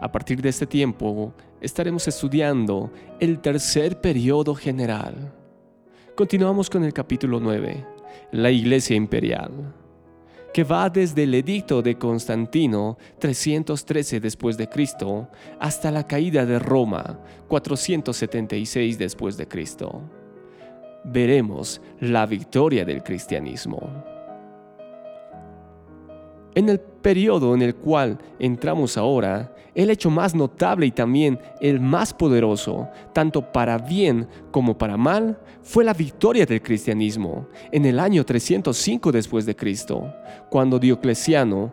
A partir de este tiempo estaremos estudiando el tercer periodo general. Continuamos con el capítulo 9, la Iglesia Imperial, que va desde el edicto de Constantino 313 después de Cristo hasta la caída de Roma 476 después de Cristo. Veremos la victoria del cristianismo. En el periodo en el cual entramos ahora, el hecho más notable y también el más poderoso, tanto para bien como para mal, fue la victoria del cristianismo en el año 305 después de Cristo, cuando Diocleciano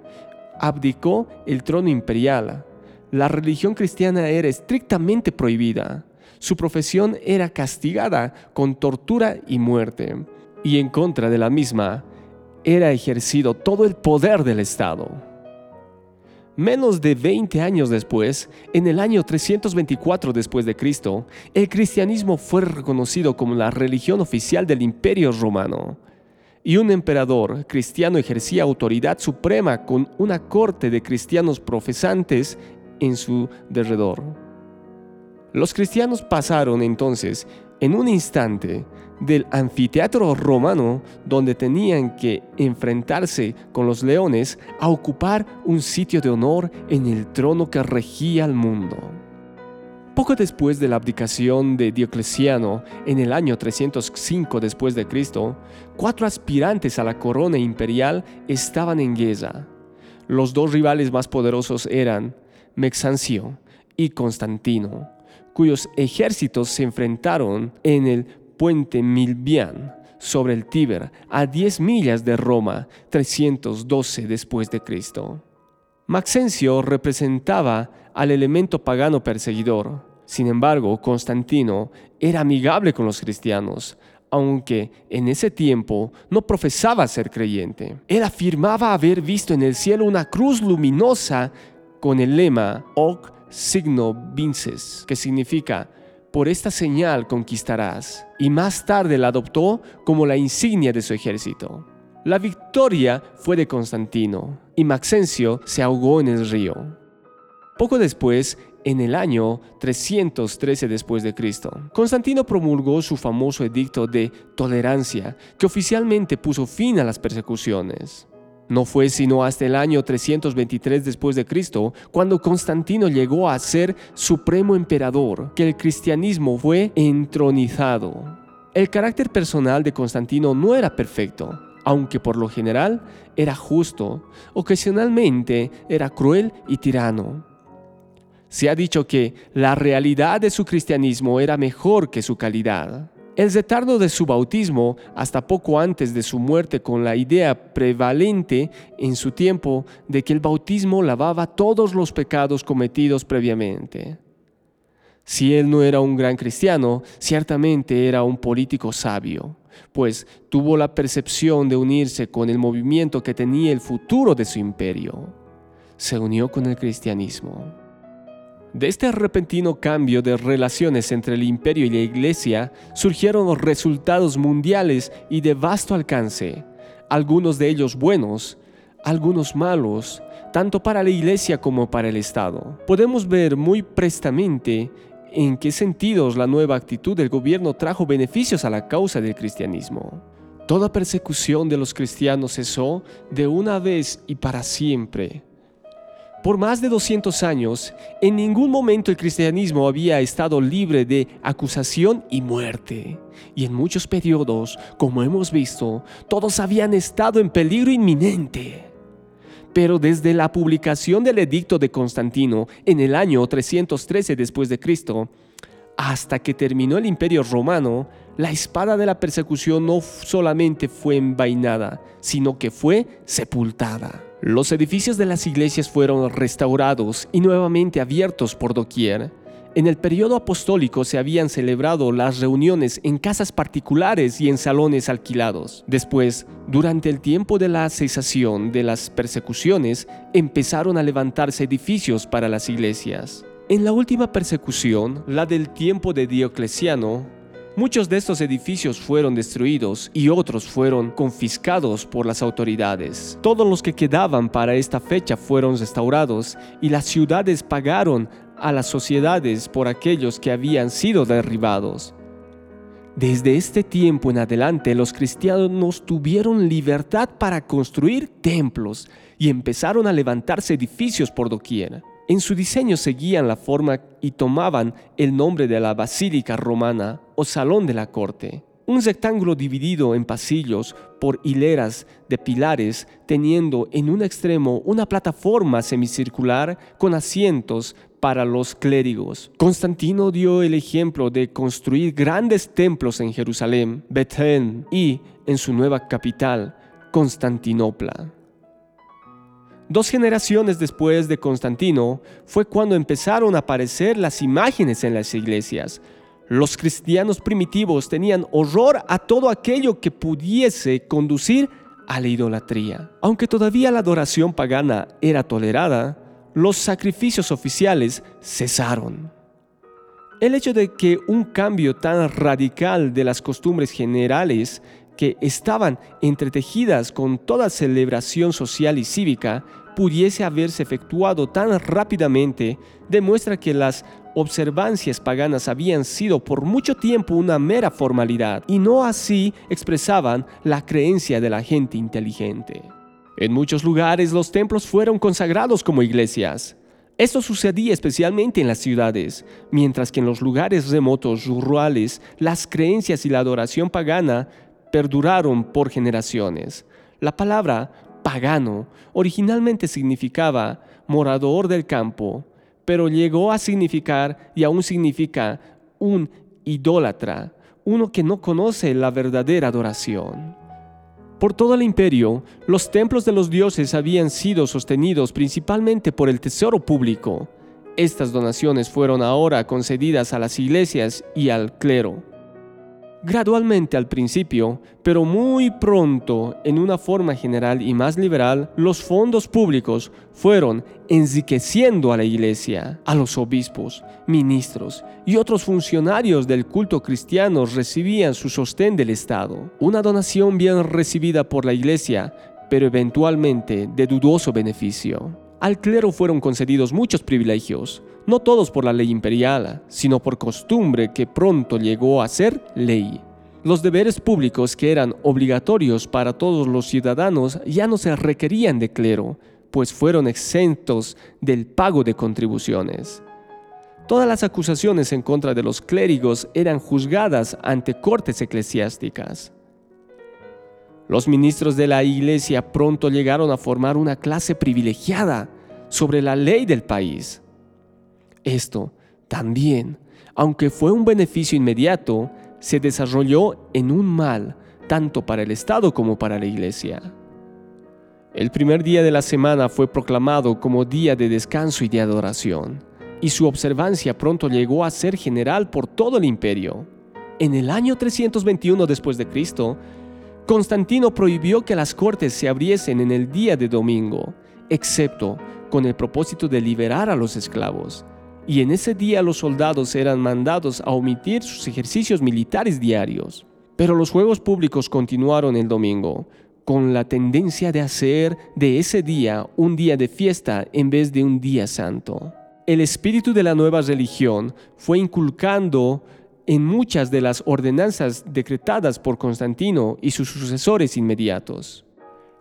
abdicó el trono imperial. La religión cristiana era estrictamente prohibida. Su profesión era castigada con tortura y muerte, y en contra de la misma era ejercido todo el poder del Estado. Menos de 20 años después, en el año 324 después de Cristo, el cristianismo fue reconocido como la religión oficial del Imperio Romano. Y un emperador cristiano ejercía autoridad suprema con una corte de cristianos profesantes en su derredor. Los cristianos pasaron entonces, en un instante, del anfiteatro romano donde tenían que enfrentarse con los leones a ocupar un sitio de honor en el trono que regía el mundo. Poco después de la abdicación de Diocleciano en el año 305 después de Cristo, cuatro aspirantes a la corona imperial estaban en guerra. Los dos rivales más poderosos eran Mexancio y Constantino, cuyos ejércitos se enfrentaron en el puente Milvian sobre el Tíber, a 10 millas de Roma, 312 después de Cristo. Maxencio representaba al elemento pagano perseguidor. Sin embargo, Constantino era amigable con los cristianos, aunque en ese tiempo no profesaba ser creyente. Él afirmaba haber visto en el cielo una cruz luminosa con el lema Hoc signo vinces, que significa por esta señal conquistarás, y más tarde la adoptó como la insignia de su ejército. La victoria fue de Constantino, y Maxencio se ahogó en el río. Poco después, en el año 313 después de Cristo, Constantino promulgó su famoso edicto de tolerancia, que oficialmente puso fin a las persecuciones. No fue sino hasta el año 323 después de Cristo, cuando Constantino llegó a ser supremo emperador, que el cristianismo fue entronizado. El carácter personal de Constantino no era perfecto, aunque por lo general era justo, ocasionalmente era cruel y tirano. Se ha dicho que la realidad de su cristianismo era mejor que su calidad. El retardo de su bautismo hasta poco antes de su muerte con la idea prevalente en su tiempo de que el bautismo lavaba todos los pecados cometidos previamente. Si él no era un gran cristiano, ciertamente era un político sabio, pues tuvo la percepción de unirse con el movimiento que tenía el futuro de su imperio. Se unió con el cristianismo. De este repentino cambio de relaciones entre el imperio y la iglesia surgieron resultados mundiales y de vasto alcance, algunos de ellos buenos, algunos malos, tanto para la iglesia como para el Estado. Podemos ver muy prestamente en qué sentidos la nueva actitud del gobierno trajo beneficios a la causa del cristianismo. Toda persecución de los cristianos cesó de una vez y para siempre. Por más de 200 años, en ningún momento el cristianismo había estado libre de acusación y muerte. Y en muchos periodos, como hemos visto, todos habían estado en peligro inminente. Pero desde la publicación del edicto de Constantino en el año 313 después de Cristo, hasta que terminó el imperio romano, la espada de la persecución no solamente fue envainada, sino que fue sepultada. Los edificios de las iglesias fueron restaurados y nuevamente abiertos por doquier. En el periodo apostólico se habían celebrado las reuniones en casas particulares y en salones alquilados. Después, durante el tiempo de la cesación de las persecuciones, empezaron a levantarse edificios para las iglesias. En la última persecución, la del tiempo de Diocleciano, Muchos de estos edificios fueron destruidos y otros fueron confiscados por las autoridades. Todos los que quedaban para esta fecha fueron restaurados y las ciudades pagaron a las sociedades por aquellos que habían sido derribados. Desde este tiempo en adelante los cristianos tuvieron libertad para construir templos y empezaron a levantarse edificios por doquier. En su diseño seguían la forma y tomaban el nombre de la Basílica Romana o Salón de la Corte. Un rectángulo dividido en pasillos por hileras de pilares, teniendo en un extremo una plataforma semicircular con asientos para los clérigos. Constantino dio el ejemplo de construir grandes templos en Jerusalén, Betel y en su nueva capital, Constantinopla. Dos generaciones después de Constantino fue cuando empezaron a aparecer las imágenes en las iglesias. Los cristianos primitivos tenían horror a todo aquello que pudiese conducir a la idolatría. Aunque todavía la adoración pagana era tolerada, los sacrificios oficiales cesaron. El hecho de que un cambio tan radical de las costumbres generales que estaban entretejidas con toda celebración social y cívica pudiese haberse efectuado tan rápidamente demuestra que las observancias paganas habían sido por mucho tiempo una mera formalidad y no así expresaban la creencia de la gente inteligente. En muchos lugares los templos fueron consagrados como iglesias. Esto sucedía especialmente en las ciudades, mientras que en los lugares remotos rurales las creencias y la adoración pagana perduraron por generaciones. La palabra pagano originalmente significaba morador del campo, pero llegó a significar y aún significa un idólatra, uno que no conoce la verdadera adoración. Por todo el imperio, los templos de los dioses habían sido sostenidos principalmente por el tesoro público. Estas donaciones fueron ahora concedidas a las iglesias y al clero gradualmente al principio, pero muy pronto, en una forma general y más liberal, los fondos públicos fueron enriqueciendo a la iglesia, a los obispos, ministros y otros funcionarios del culto cristiano recibían su sostén del Estado. Una donación bien recibida por la iglesia, pero eventualmente de dudoso beneficio. Al clero fueron concedidos muchos privilegios, no todos por la ley imperial, sino por costumbre que pronto llegó a ser ley. Los deberes públicos que eran obligatorios para todos los ciudadanos ya no se requerían de clero, pues fueron exentos del pago de contribuciones. Todas las acusaciones en contra de los clérigos eran juzgadas ante cortes eclesiásticas. Los ministros de la iglesia pronto llegaron a formar una clase privilegiada sobre la ley del país. Esto también, aunque fue un beneficio inmediato, se desarrolló en un mal tanto para el Estado como para la Iglesia. El primer día de la semana fue proclamado como día de descanso y de adoración, y su observancia pronto llegó a ser general por todo el imperio. En el año 321 después de Cristo, Constantino prohibió que las cortes se abriesen en el día de domingo, excepto con el propósito de liberar a los esclavos y en ese día los soldados eran mandados a omitir sus ejercicios militares diarios. Pero los juegos públicos continuaron el domingo, con la tendencia de hacer de ese día un día de fiesta en vez de un día santo. El espíritu de la nueva religión fue inculcando en muchas de las ordenanzas decretadas por Constantino y sus sucesores inmediatos.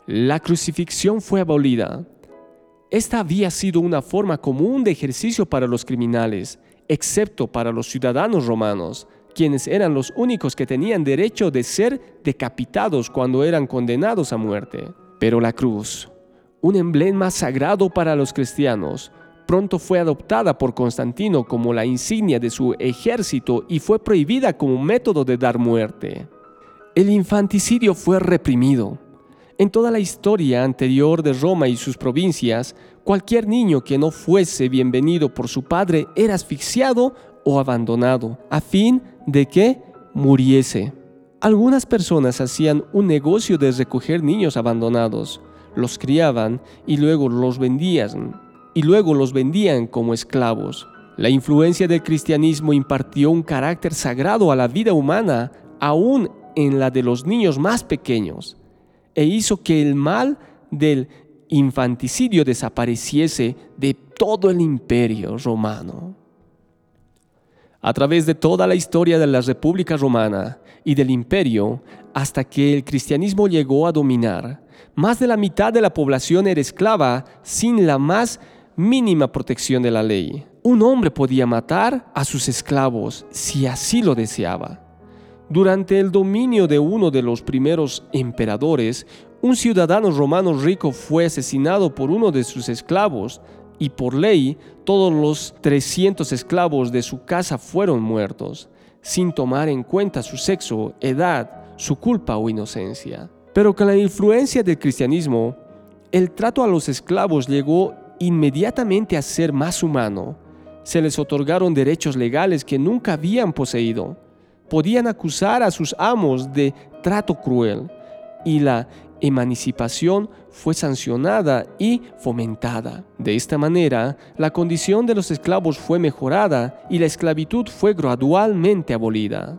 La crucifixión fue abolida, esta había sido una forma común de ejercicio para los criminales, excepto para los ciudadanos romanos, quienes eran los únicos que tenían derecho de ser decapitados cuando eran condenados a muerte. Pero la cruz, un emblema sagrado para los cristianos, pronto fue adoptada por Constantino como la insignia de su ejército y fue prohibida como método de dar muerte. El infanticidio fue reprimido en toda la historia anterior de Roma y sus provincias, cualquier niño que no fuese bienvenido por su padre era asfixiado o abandonado, a fin de que muriese. Algunas personas hacían un negocio de recoger niños abandonados, los criaban y luego los vendían, y luego los vendían como esclavos. La influencia del cristianismo impartió un carácter sagrado a la vida humana, aún en la de los niños más pequeños, e hizo que el mal del infanticidio desapareciese de todo el imperio romano. A través de toda la historia de la República Romana y del imperio, hasta que el cristianismo llegó a dominar, más de la mitad de la población era esclava sin la más mínima protección de la ley. Un hombre podía matar a sus esclavos si así lo deseaba. Durante el dominio de uno de los primeros emperadores, un ciudadano romano rico fue asesinado por uno de sus esclavos y por ley todos los 300 esclavos de su casa fueron muertos, sin tomar en cuenta su sexo, edad, su culpa o inocencia. Pero con la influencia del cristianismo, el trato a los esclavos llegó inmediatamente a ser más humano. Se les otorgaron derechos legales que nunca habían poseído. Podían acusar a sus amos de trato cruel y la emancipación fue sancionada y fomentada. De esta manera, la condición de los esclavos fue mejorada y la esclavitud fue gradualmente abolida.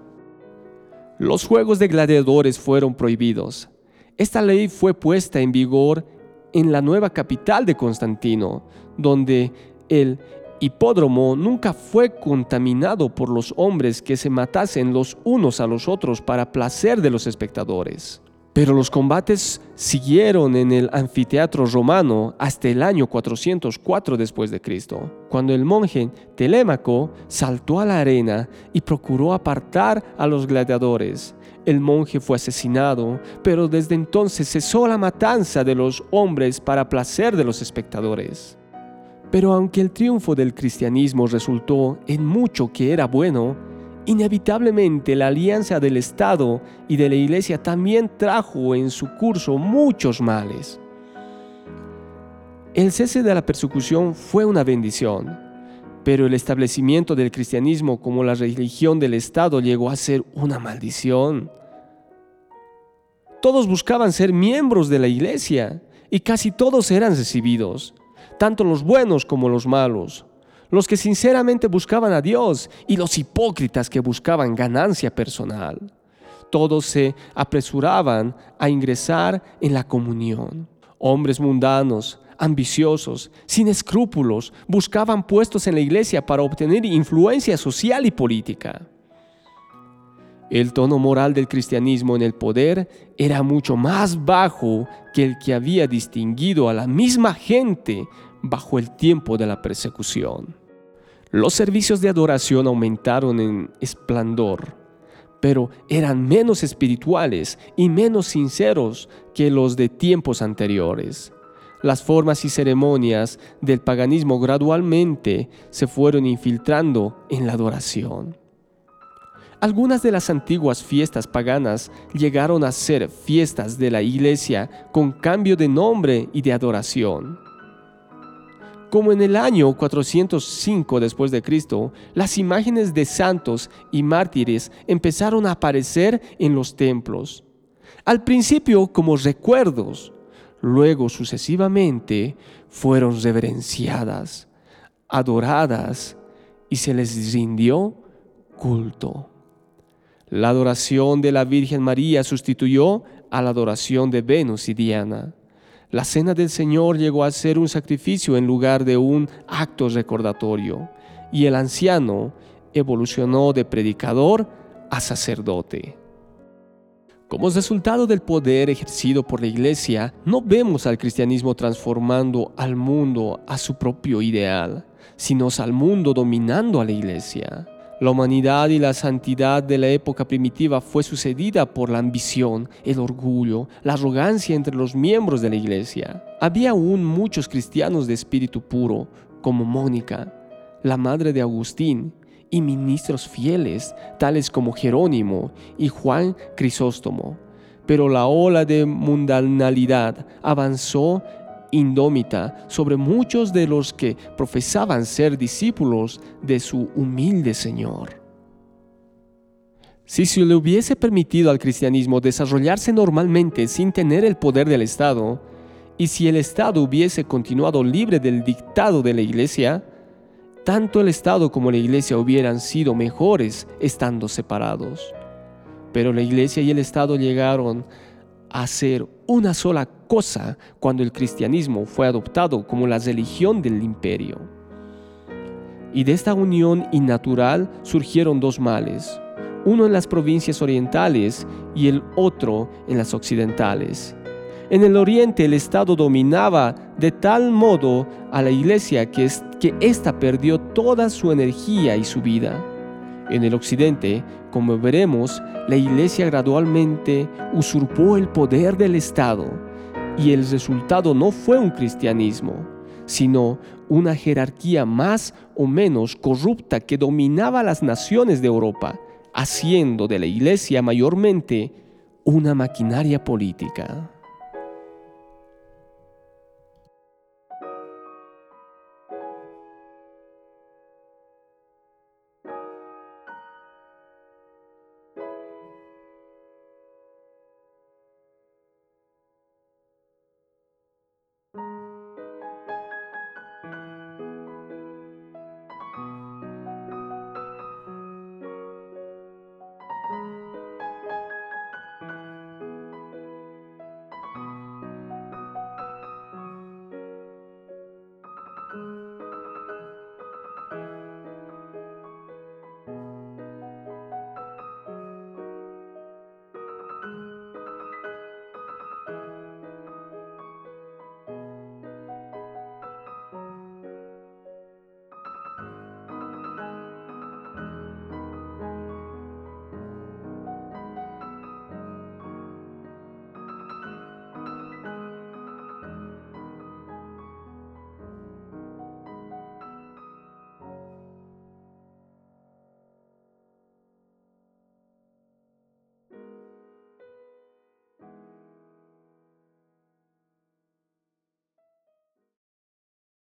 Los juegos de gladiadores fueron prohibidos. Esta ley fue puesta en vigor en la nueva capital de Constantino, donde el hipódromo nunca fue contaminado por los hombres que se matasen los unos a los otros para placer de los espectadores. Pero los combates siguieron en el anfiteatro romano hasta el año 404 después de Cristo, cuando el monje Telémaco saltó a la arena y procuró apartar a los gladiadores. El monje fue asesinado, pero desde entonces cesó la matanza de los hombres para placer de los espectadores. Pero aunque el triunfo del cristianismo resultó en mucho que era bueno, Inevitablemente la alianza del Estado y de la Iglesia también trajo en su curso muchos males. El cese de la persecución fue una bendición, pero el establecimiento del cristianismo como la religión del Estado llegó a ser una maldición. Todos buscaban ser miembros de la Iglesia y casi todos eran recibidos, tanto los buenos como los malos los que sinceramente buscaban a Dios y los hipócritas que buscaban ganancia personal. Todos se apresuraban a ingresar en la comunión. Hombres mundanos, ambiciosos, sin escrúpulos, buscaban puestos en la iglesia para obtener influencia social y política. El tono moral del cristianismo en el poder era mucho más bajo que el que había distinguido a la misma gente bajo el tiempo de la persecución. Los servicios de adoración aumentaron en esplendor, pero eran menos espirituales y menos sinceros que los de tiempos anteriores. Las formas y ceremonias del paganismo gradualmente se fueron infiltrando en la adoración. Algunas de las antiguas fiestas paganas llegaron a ser fiestas de la iglesia con cambio de nombre y de adoración. Como en el año 405 después de Cristo, las imágenes de santos y mártires empezaron a aparecer en los templos. Al principio como recuerdos, luego sucesivamente fueron reverenciadas, adoradas y se les rindió culto. La adoración de la Virgen María sustituyó a la adoración de Venus y Diana. La cena del Señor llegó a ser un sacrificio en lugar de un acto recordatorio, y el anciano evolucionó de predicador a sacerdote. Como resultado del poder ejercido por la Iglesia, no vemos al cristianismo transformando al mundo a su propio ideal, sino al mundo dominando a la Iglesia. La humanidad y la santidad de la época primitiva fue sucedida por la ambición, el orgullo, la arrogancia entre los miembros de la iglesia. Había aún muchos cristianos de espíritu puro, como Mónica, la madre de Agustín, y ministros fieles, tales como Jerónimo y Juan Crisóstomo. Pero la ola de mundanalidad avanzó indómita sobre muchos de los que profesaban ser discípulos de su humilde Señor. Si se le hubiese permitido al cristianismo desarrollarse normalmente sin tener el poder del Estado, y si el Estado hubiese continuado libre del dictado de la Iglesia, tanto el Estado como la Iglesia hubieran sido mejores estando separados. Pero la Iglesia y el Estado llegaron a ser una sola cosa cuando el cristianismo fue adoptado como la religión del imperio. Y de esta unión innatural surgieron dos males, uno en las provincias orientales y el otro en las occidentales. En el oriente el Estado dominaba de tal modo a la iglesia que, ésta perdió toda su energía y su vida. En el occidente, como veremos, la iglesia gradualmente usurpó el poder del Estado y el resultado no fue un cristianismo, sino una jerarquía más o menos corrupta que dominaba las naciones de Europa, haciendo de la iglesia mayormente una maquinaria política.